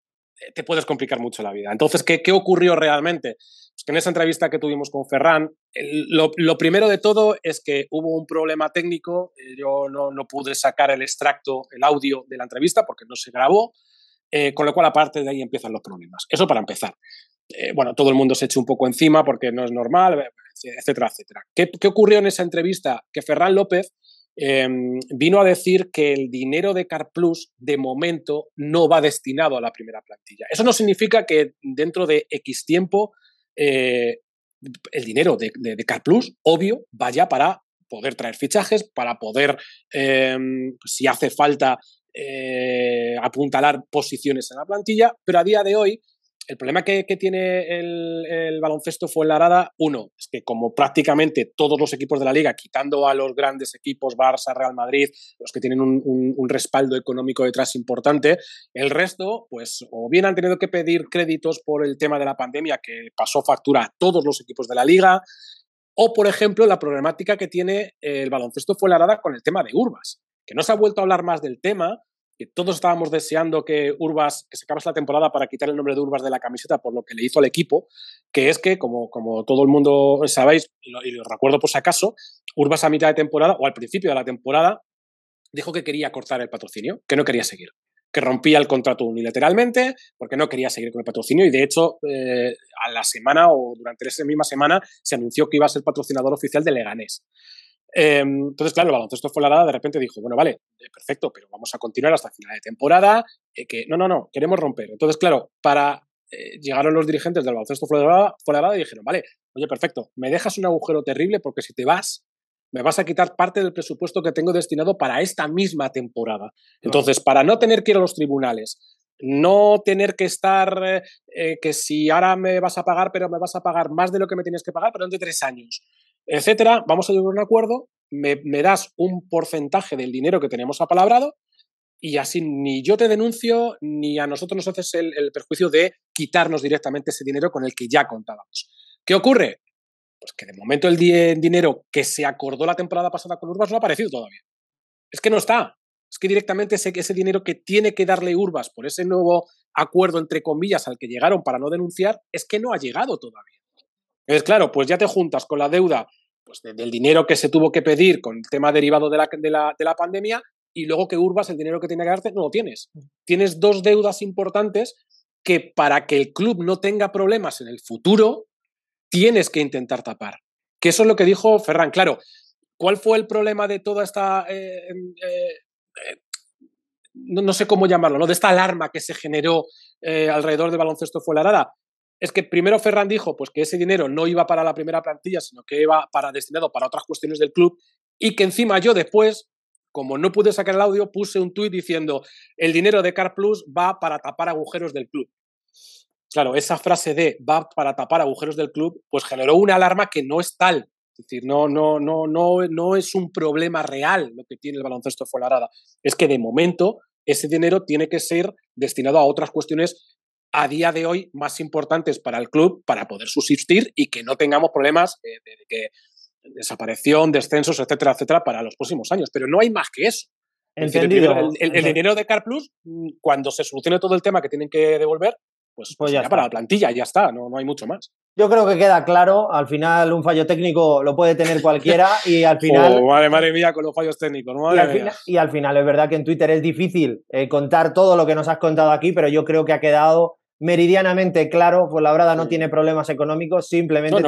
te puedes complicar mucho la vida. Entonces, ¿qué, qué ocurrió realmente? Pues que en esa entrevista que tuvimos con Ferran, lo, lo, primero de todo es que hubo un problema técnico. Eh, yo no, no, pude sacar el extracto, el audio de la entrevista porque no se grabó. Eh, con lo cual, aparte de ahí empiezan los problemas. Eso para empezar. Eh, bueno, todo el mundo se echó un poco encima porque no es normal, etcétera, etcétera. ¿Qué, ocurrió en esa entrevista? Que Ferran López em, vino a decir que el dinero de CarPlus de momento no va destinado a la primera plantilla. Eso no significa que dentro de X tiempo el dinero de, de, CarPlus, obvio, vaya para poder traer fichajes, para poder, em, si hace falta, eh, apuntalar posiciones en la plantilla, pero a día de hoy el problema que, tiene el, baloncesto fue la arada, uno, es que como prácticamente todos los equipos de la liga, quitando a los grandes equipos, Barça, Real Madrid, los que tienen un, respaldo económico detrás importante, el resto, pues o bien han tenido que pedir créditos por el tema de la pandemia que pasó factura a todos los equipos de la liga, o por ejemplo la problemática que tiene el baloncesto fue la arada con el tema de Urbas que no se ha vuelto a hablar más del tema, que todos estábamos deseando que Urbas, que se acabase la temporada para quitar el nombre de Urbas de la camiseta por lo que le hizo al equipo, que es que, como, como todo el mundo sabéis, y lo, recuerdo por si acaso, Urbas a mitad de temporada o al principio de la temporada dijo que quería cortar el patrocinio, que no quería seguir que rompía el contrato unilateralmente porque no quería seguir con el patrocinio y de hecho eh, a la semana o durante esa misma semana se anunció que iba a ser patrocinador oficial de Leganés. Em, entonces, claro, el baloncesto fue la de repente dijo, bueno, vale, eh, perfecto, pero vamos a continuar hasta final de temporada, eh, que no, no, no, queremos romper. Entonces, claro, para eh, llegaron los dirigentes del baloncesto fue la y dijeron, vale, oye, perfecto, me dejas un agujero terrible porque si te vas, me vas a quitar parte del presupuesto que tengo destinado para esta misma temporada. Entonces, para no tener que ir a los tribunales, no tener que estar, que si ahora me vas a pagar, pero me vas a pagar más de lo que me tienes que pagar, pero de tres años etcétera, vamos a llegar a un acuerdo, me, das un porcentaje del dinero que tenemos apalabrado y así ni yo te denuncio ni a nosotros nos haces el, perjuicio de quitarnos directamente ese dinero con el que ya contábamos. ¿Qué ocurre? Pues que de momento el dinero que se acordó la temporada pasada con Urbas no ha aparecido todavía. Es que no está. Es que directamente ese, ese dinero que tiene que darle Urbas por ese nuevo acuerdo, entre comillas, al que llegaron para no denunciar, es que no ha llegado todavía. Entonces, claro, pues ya te juntas con la deuda pues, del dinero que se tuvo que pedir con el tema derivado de la, de la, de la pandemia y luego que Urbas el dinero que tiene que darte no lo tienes. Tienes dos deudas importantes que para que el club no tenga problemas en el futuro, tienes que intentar tapar. Que eso es lo que dijo Ferran. Claro, ¿cuál fue el problema de toda esta... Eh, em, eh, eh, no, sé cómo llamarlo, ¿no? De esta alarma que se generó alrededor de baloncesto fue la es que primero Ferran dijo pues, que ese dinero no iba para la primera plantilla, sino que iba para destinado para otras cuestiones del club y que encima yo después, como no pude sacar el audio, puse un tuit diciendo el dinero de Car Plus va para tapar agujeros del club. Claro, esa frase de va para tapar agujeros del club, pues generó una alarma que no es tal. Es decir, no, no, no, no, no es un problema real lo que tiene el baloncesto Fuenlabrada. Es que de momento ese dinero tiene que ser destinado a otras cuestiones a día de hoy más importantes para el club para poder subsistir y que no tengamos problemas de, que desaparición, descensos, etcétera, etcétera, para los próximos años. Pero no hay más que eso. Entendido. el, dinero de Car Plus, mm, cuando se solucione todo el tema que tienen que devolver, pues, pues ya para la plantilla, ya está, no, no hay mucho más. Yo creo que queda claro, al final un fallo técnico lo puede tener cualquiera y al final... Oh, madre, mía, con los fallos técnicos, y, al final, y, al final, es verdad que en Twitter es difícil eh, contar todo lo que nos has contado aquí, pero yo creo que ha quedado meridianamente claro, pues la verdad no tiene problemas económicos, simplemente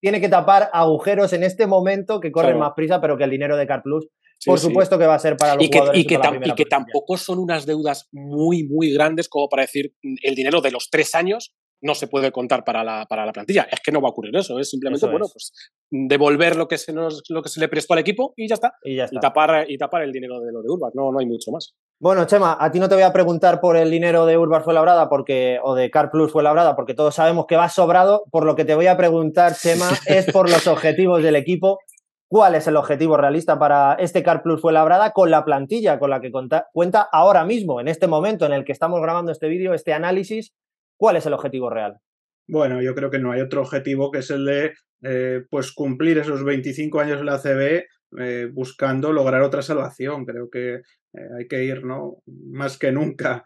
Tiene, que, tapar agujeros en este momento que corren más prisa, pero que el dinero de CarPlus, por supuesto que va a ser para los y jugadores. y que, y que tampoco son unas deudas muy, muy grandes como para decir el dinero de los tres años no se puede contar para la, para la plantilla. Es que no va a ocurrir eso, es simplemente, bueno, pues devolver lo que, se nos, lo que se le prestó al equipo y ya está. Y, ya está. y tapar, y tapar el dinero de lo de Urbas, no, no hay mucho más. Bueno, Chema, a ti no te voy a preguntar por el dinero de Urbas fue labrada porque, o de Car Plus fue labrada, porque todos sabemos que va sobrado. Por lo que te voy a preguntar, Chema, es por los objetivos del equipo. ¿Cuál es el objetivo realista para este Car Plus fue labrada con la plantilla con la que cuenta ahora mismo, en este momento en el que estamos grabando este vídeo, este análisis? ¿Cuál es el objetivo real? Bueno, yo creo que no hay otro objetivo que es el de eh, pues cumplir esos 25 años en la CB eh, buscando lograr otra salvación. Creo que eh, hay que ir ¿no? más que nunca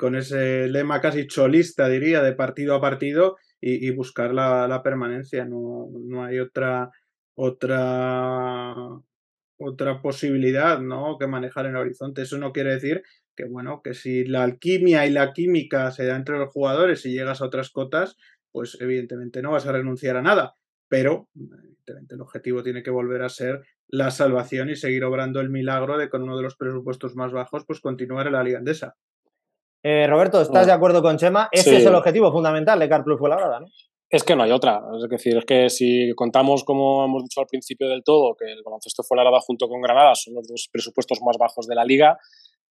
con ese lema casi cholista, diría, de partido a partido y, buscar la, la permanencia. No, no, hay otra, otra, otra posibilidad ¿no? que manejar en el horizonte. Eso no quiere decir que bueno, que si la alquimia y la química se da entre los jugadores y llegas a otras cotas, pues evidentemente no vas a renunciar a nada. Pero evidentemente el objetivo tiene que volver a ser la salvación y seguir obrando el milagro de con uno de los presupuestos más bajos, pues continuar en la Liga Andesa. Eh, Roberto, ¿estás de acuerdo con Chema? Ese es el objetivo fundamental de CarPlus Fuenlabrada, ¿no? Es que no hay otra. Es decir, es que si contamos, como hemos dicho al principio del todo, que el baloncesto Fuenlabrada junto con Granada son los dos presupuestos más bajos de la liga,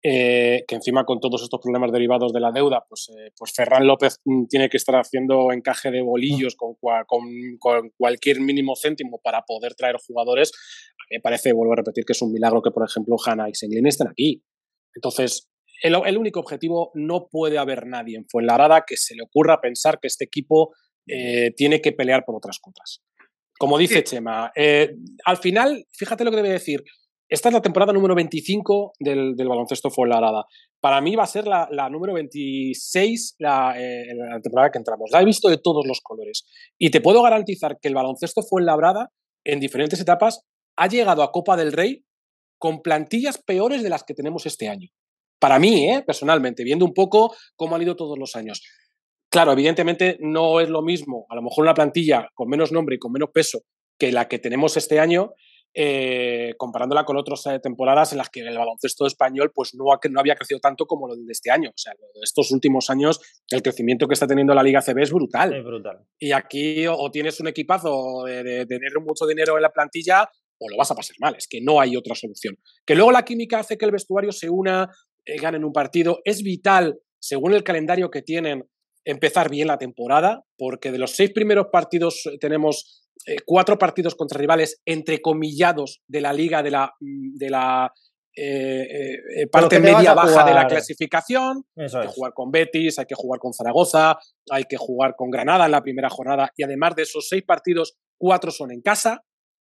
eh, que encima con todos estos problemas derivados de la deuda, pues, eh, pues Ferran López mm, tiene que estar haciendo encaje de bolillos con, con, cualquier mínimo céntimo para poder traer jugadores. A mí me parece, vuelvo a repetir, que es un milagro que, por ejemplo, Hanna y Senglin estén aquí. Entonces, el, el, único objetivo, no puede haber nadie en Fuenlabrada que se le ocurra pensar que este equipo eh, tiene que pelear por otras cosas. Como dice Chema, al final, fíjate lo que debe decir, esta es la temporada número 25 del, del baloncesto Fuenlabrada. Para mí va a ser la, número 26 la, eh, la, temporada que entramos. La he visto de todos los colores. Y te puedo garantizar que el baloncesto Fuenlabrada, en diferentes etapas, ha llegado a Copa del Rey con plantillas peores de las que tenemos este año. Para mí, ¿eh? personalmente, viendo un poco cómo han ido todos los años. Claro, evidentemente no es lo mismo, a lo mejor una plantilla con menos nombre y con menos peso que la que tenemos este año, eh, comparándola con otras eh, temporadas en las que el baloncesto español pues no, no había crecido tanto como lo de este año. O sea, de estos últimos años, el crecimiento que está teniendo la Liga CB es brutal. Es brutal. Y aquí o, tienes un equipazo de, tener mucho dinero en la plantilla o lo vas a pasar mal. Es que no hay otra solución. Que luego la química hace que el vestuario se una, eh, ganen un partido. Es vital, según el calendario que tienen, empezar bien la temporada, porque de los seis primeros partidos tenemos eh, cuatro partidos contra rivales entrecomillados de la liga de la, mm, de la eh, eh, parte media-baja de la clasificación. hay que jugar con Betis, hay que jugar con Zaragoza, hay que jugar con Granada en la primera jornada y además de esos seis partidos, cuatro son en casa.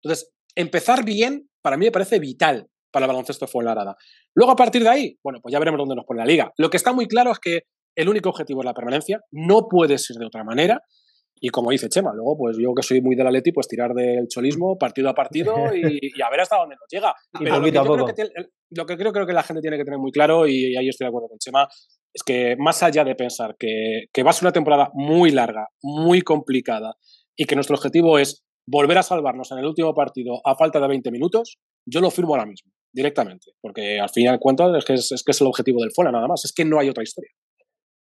Entonces, empezar bien para mí me parece vital. para el baloncesto fue la arada. Luego, a partir de ahí, bueno, pues ya veremos dónde nos pone la liga. Lo que está muy claro es que el único objetivo es la permanencia, no puede ser de otra manera. Y como dice Chema, luego, pues yo que soy muy del Atleti, pues tirar del cholismo partido a partido y, a ver hasta dónde nos llega. Pero lo que, creo que, lo que creo, que la gente tiene que tener muy claro, y ahí estoy de acuerdo con Chema, es que más allá de pensar que, que va a ser una temporada muy larga, muy complicada, y que nuestro objetivo es volver a salvarnos en el último partido a falta de 20 minutos, yo lo firmo ahora mismo, directamente, porque al fin y al cabo es que es, que es el objetivo del FOLA nada más, es que no hay otra historia.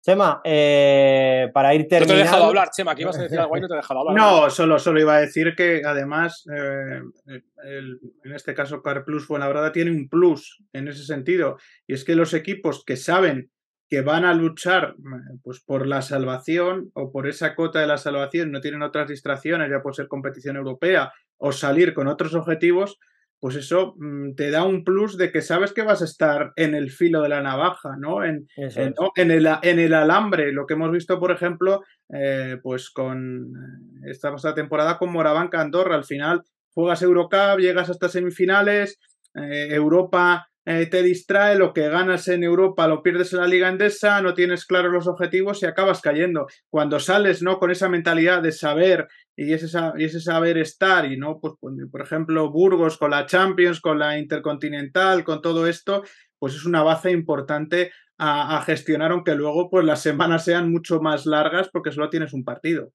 Chema, eh, para ir terminando... No te he dejado hablar, Chema, que ibas a decir algo y no te he dejado hablar. No, solo, solo iba a decir que además, eh, en este caso Car Plus Fuenlabrada tiene un plus en ese sentido, y es que los equipos que saben que van a luchar pues, por la salvación o por esa cota de la salvación, no tienen otras distracciones, ya puede ser competición europea o salir con otros objetivos, pues eso mm, te da un plus de que sabes que vas a estar en el filo de la navaja, ¿no? En, en, el, en el, alambre, lo que hemos visto, por ejemplo, eh, pues con eh, esta pasada temporada con Morabanca Andorra, al final juegas Eurocup, llegas hasta semifinales, eh, Europa te distrae, lo que ganas en Europa lo pierdes en la Liga Endesa, no tienes claros los objetivos y acabas cayendo. Cuando sales, ¿no? Con esa mentalidad de saber y ese, y ese saber estar y no, pues, pues, por ejemplo, Burgos con la Champions, con la Intercontinental, con todo esto, pues es una base importante a, gestionar, aunque luego pues las semanas sean mucho más largas porque solo tienes un partido.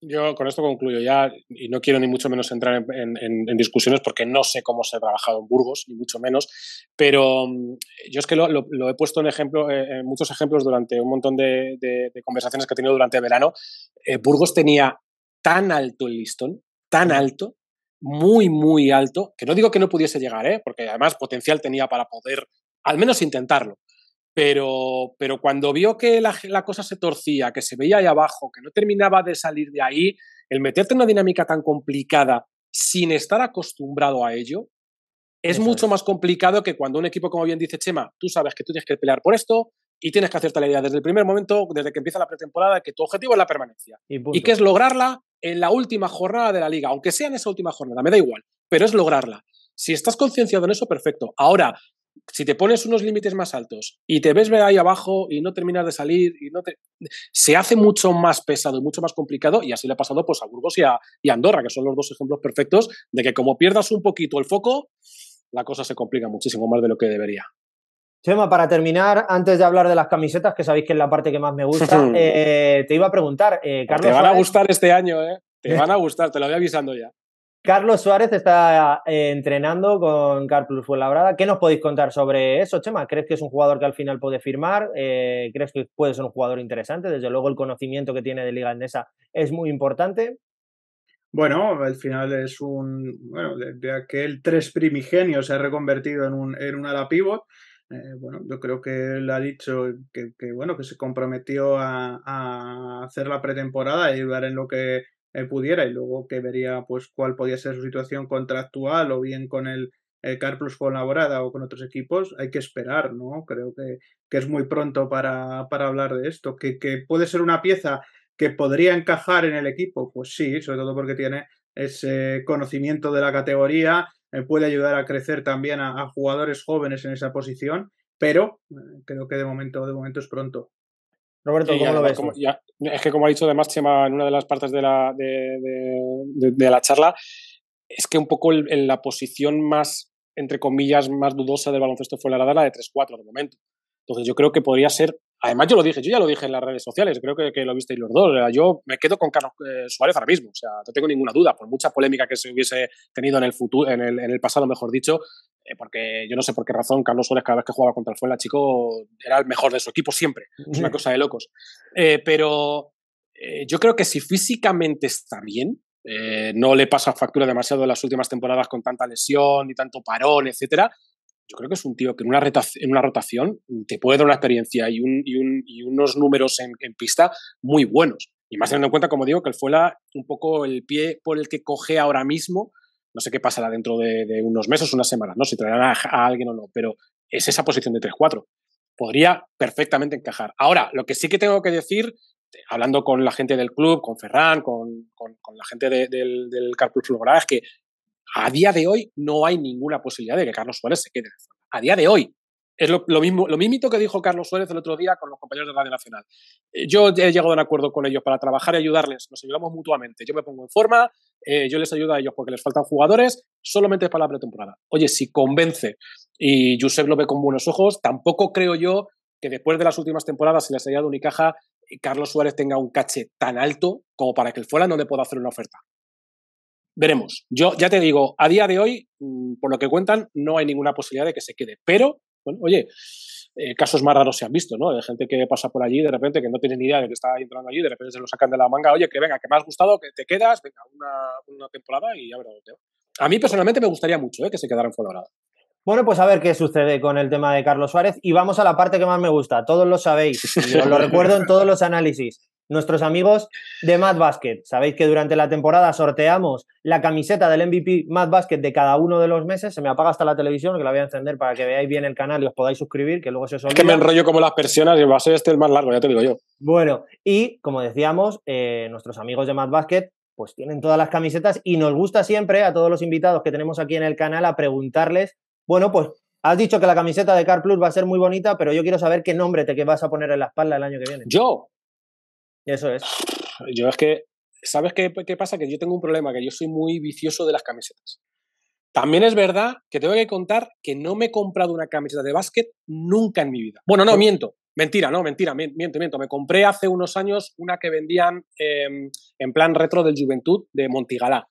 Yo con esto concluyo ya y no quiero ni mucho menos entrar en, discusiones porque no sé cómo se ha trabajado en Burgos, ni mucho menos, pero mm, yo es que lo, he puesto en, ejemplo, eh, en muchos ejemplos durante un montón de, conversaciones que he tenido durante el verano. Eh, Burgos tenía tan alto el listón, tan alto, muy, muy alto, que no digo que no pudiese llegar, ¿eh? porque además potencial tenía para poder al menos intentarlo. Pero, pero cuando vio que la, cosa se torcía, que se veía ahí abajo, que no terminaba de salir de ahí, el meterte en una dinámica tan complicada sin estar acostumbrado a ello, es mucho más complicado que cuando un equipo, como bien dice Chema, tú sabes que tú tienes que pelear por esto, y tienes que hacerte la idea desde el primer momento, desde que empieza la pretemporada, que tu objetivo es la permanencia. Y, que es lograrla en la última jornada de la liga, aunque sea en esa última jornada, me da igual, pero es lograrla. Si estás concienciado en eso, perfecto. Ahora, si te pones unos límites más altos y te ves ahí abajo y no terminas de salir y no te... se hace mucho más pesado y mucho más complicado y así le ha pasado pues a Burgos y a, y a Andorra, que son los dos ejemplos perfectos de que como pierdas un poquito el foco, la cosa se complica muchísimo más de lo que debería. Chema, para terminar, antes de hablar de las camisetas, que sabéis que es la parte que más me gusta, eh, te iba a preguntar, eh, Carlos. Te van a gustar este año, ¿eh? Te van a gustar, te lo voy avisando ya. Carlos Suárez está eh, entrenando con Carplus Fuenlabrada. ¿Qué nos podéis contar sobre eso, Chema? ¿Crees que es un jugador que al final puede firmar? ¿Crees que puede ser un jugador interesante? Desde luego, el conocimiento que tiene de Liga Endesa es muy importante. Bueno, al final es un. Bueno, de, aquel tres primigenio se ha reconvertido en un, en un ala pivot. Eh, bueno, yo creo que él ha dicho que, bueno, que se comprometió a, hacer la pretemporada y ayudar en lo que pudiera y luego que vería pues cuál podía ser su situación contractual o bien con el eh, Carplus colaborada o con otros equipos, hay que esperar, ¿no? Creo que, que es muy pronto para, para hablar de esto. Que, que puede ser una pieza que podría encajar en el equipo, pues sí, sobre todo porque tiene ese conocimiento de la categoría, eh, puede ayudar a crecer también a, jugadores jóvenes en esa posición, pero eh, creo que de momento, de momento es pronto. Roberto, ¿cómo lo ves? es que como ha dicho además Chema en una de las partes de la, de, la charla, es que un poco en la posición más, entre comillas, más dudosa del baloncesto fue la la de 3-4 de momento. Entonces yo creo que podría ser Además, yo lo dije, yo ya lo dije en las redes sociales, creo que, lo visteis los dos. Yo me quedo con Carlos eh, Suárez ahora mismo, o sea, no tengo ninguna duda, por mucha polémica que se hubiese tenido en el futuro, en el, en el pasado, mejor dicho, eh, porque yo no sé por qué razón Carlos Suárez cada vez que jugaba contra el Fuenla, chico, era el mejor de su equipo siempre. Es una cosa de locos. Eh, pero yo creo que si físicamente está bien, no le pasa factura demasiado en las últimas temporadas con tanta lesión y tanto parón, etcétera yo creo que es un tío que en una, en una rotación te puede dar una experiencia y, un, y, un, y unos números en, pista muy buenos. Y más teniendo en cuenta, como digo, que él fue la, un poco el pie por el que coge ahora mismo. No sé qué pasará dentro de, unos meses, unas semanas, ¿no? Si traerán a, alguien o no, pero es esa posición de 3-4. Podría perfectamente encajar. Ahora, lo que sí que tengo que decir, hablando con la gente del club, con Ferran, con, con, con la gente del, del Carpool es que A día de hoy no hay ninguna posibilidad de que Carlos Suárez se quede. A día de hoy. Es lo, mismo, lo mismo que dijo Carlos Suárez el otro día con los compañeros de Radio Nacional. Eh, yo he llegado a un acuerdo con ellos para trabajar y ayudarles. Nos ayudamos mutuamente. Yo me pongo en forma, eh, yo les ayudo a ellos porque les faltan jugadores, solamente para la pretemporada. Oye, si convence y Josep lo ve con buenos ojos, tampoco creo yo que después de las últimas temporadas se les haya dado Unicaja Carlos Suárez tenga un caché tan alto como para que el fuera no le pueda hacer una oferta. Veremos. Yo ya te digo, a día de hoy, mm, por lo que cuentan, no hay ninguna posibilidad de que se quede. Pero, bueno, oye, eh, casos más raros se han visto, ¿no? De gente que pasa por allí de repente que no tiene ni idea de que está entrando allí, de repente se lo sacan de la manga, oye, que venga, que me has gustado, que te quedas, venga, una, temporada y ya veremos. A mí personalmente me gustaría mucho ¿eh? que se quedara en Fuenlabrada. Bueno, pues a ver qué sucede con el tema de Carlos Suárez y vamos a la parte que más me gusta. Todos lo sabéis, y os lo recuerdo en todos los análisis. Nuestros amigos de Mad Basket. Sabéis que durante la temporada sorteamos la camiseta del MVP Mad Basket de cada uno de los meses. Se me apaga hasta la televisión, que la voy a encender para que veáis bien el canal y os podáis suscribir, que luego se os olvida. Es que me enrollo como las persianas y va a ser este el más largo, ya te digo yo. Bueno, y como decíamos, eh, nuestros amigos de Mad Basket pues tienen todas las camisetas y nos gusta siempre a todos los invitados que tenemos aquí en el canal a preguntarles bueno, pues has dicho que la camiseta de Car Plus va a ser muy bonita, pero yo quiero saber qué nombre te vas a poner en la espalda el año que viene. ¿Yo? Eso es. Yo es que, ¿sabes qué, qué pasa? Que yo tengo un problema, que yo soy muy vicioso de las camisetas. También es verdad que tengo que contar que no me he comprado una camiseta de básquet nunca en mi vida. Bueno, no, miento. Mentira, no, mentira, miento, miento. Me compré hace unos años una que vendían em, en plan retro del Juventud de Montigalá.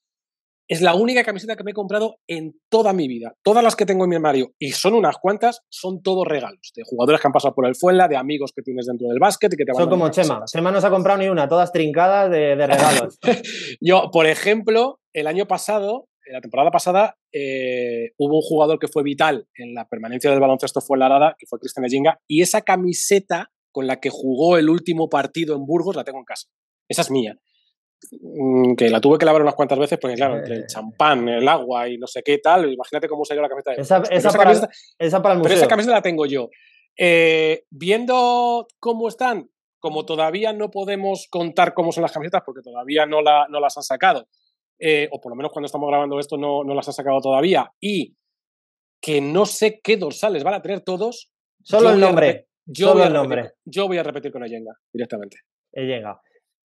Es la única camiseta que me he comprado en toda mi vida. Todas las que tengo en mi armario, y son unas cuantas, son todos regalos. De jugadores que han pasado por el Fuenla, de amigos que tienes dentro del básquet y que te Son como Chema. Chema no se ha comprado ni una, todas trincadas de, regalos. Yo, por ejemplo, el año pasado, en la temporada pasada, eh, hubo un jugador que fue vital en la permanencia del baloncesto Fuenlabrada, que fue Cristian Eginga, y esa camiseta con la que jugó el último partido en Burgos la tengo en casa. Esa es mía. Mm, que la tuve que lavar unas cuantas veces, porque claro, entre el champán, el agua y no sé qué tal, imagínate cómo salió la camiseta. Esa, esa, para, camiseta, esa para el museo. Pero esa camiseta la tengo yo. Eh, viendo cómo están, como todavía no podemos contar cómo son las camisetas, porque todavía no, la, no las han sacado, eh, o por lo menos cuando estamos grabando esto no, no las han sacado todavía, y que no sé qué dorsales van a tener todos. Solo el nombre. Yo Solo el nombre. Yo voy a repetir con Eyenga directamente. Eyenga.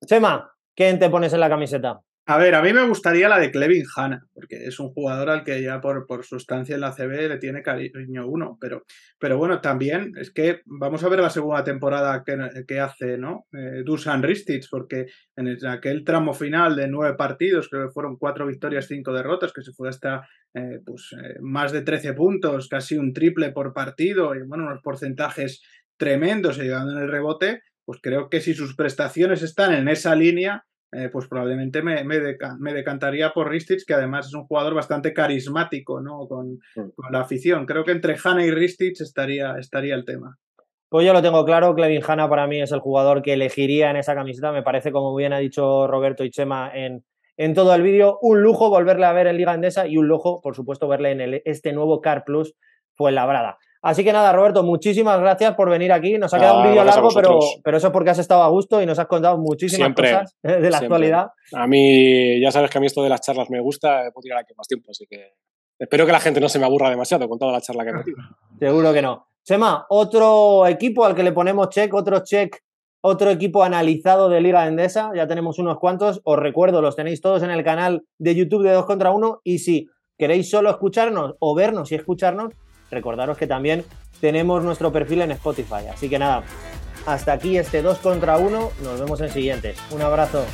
Chema, ¿Quién te pones en la camiseta? A ver, a mí me gustaría la de Clevin Hanna, porque es un jugador al que ya por, por su estancia en la CB le tiene cariño uno. Pero, pero bueno, también es que vamos a ver la segunda temporada que, hace, ¿no? Eh, Dusan Ristich, porque en, aquel tramo final de nueve partidos, que fueron cuatro victorias, cinco derrotas, que se fue hasta eh, pues, eh, más de 13 puntos, casi un triple por partido, y bueno, unos porcentajes tremendos llegando en el rebote, pues creo que si sus prestaciones están en esa línea, eh, pues probablemente me, me, decantaría por Ristich, que además es un jugador bastante carismático ¿no? con, la afición. Creo que entre Hanna y Ristich estaría, estaría el tema. Pues yo lo tengo claro, Clevin Hanna para mí es el jugador que elegiría en esa camiseta. Me parece, como bien ha dicho Roberto y Chema en, en todo el vídeo, un lujo volverle a ver en Liga Endesa y un lujo, por supuesto, verle en el, este nuevo Car Plus fue labrada. Así que nada, Roberto, muchísimas gracias por venir aquí. Nos ha quedado un vídeo largo, pero, pero eso es porque has estado a gusto y nos has contado muchísimas cosas de la actualidad. A mí, ya sabes que a mí esto de las charlas me gusta, puedo tirar aquí más tiempo, así que espero que la gente no se me aburra demasiado con toda la charla que he metido. Seguro que no. Sema, otro equipo al que le ponemos check, otro check, otro equipo analizado de Liga Endesa, ya tenemos unos cuantos, os recuerdo, los tenéis todos en el canal de YouTube de 2 contra 1 y si queréis solo escucharnos o vernos y escucharnos, recordaros que también tenemos nuestro perfil en Spotify. Así que nada, hasta aquí este 2 contra 1. Nos vemos en siguientes. Un abrazo.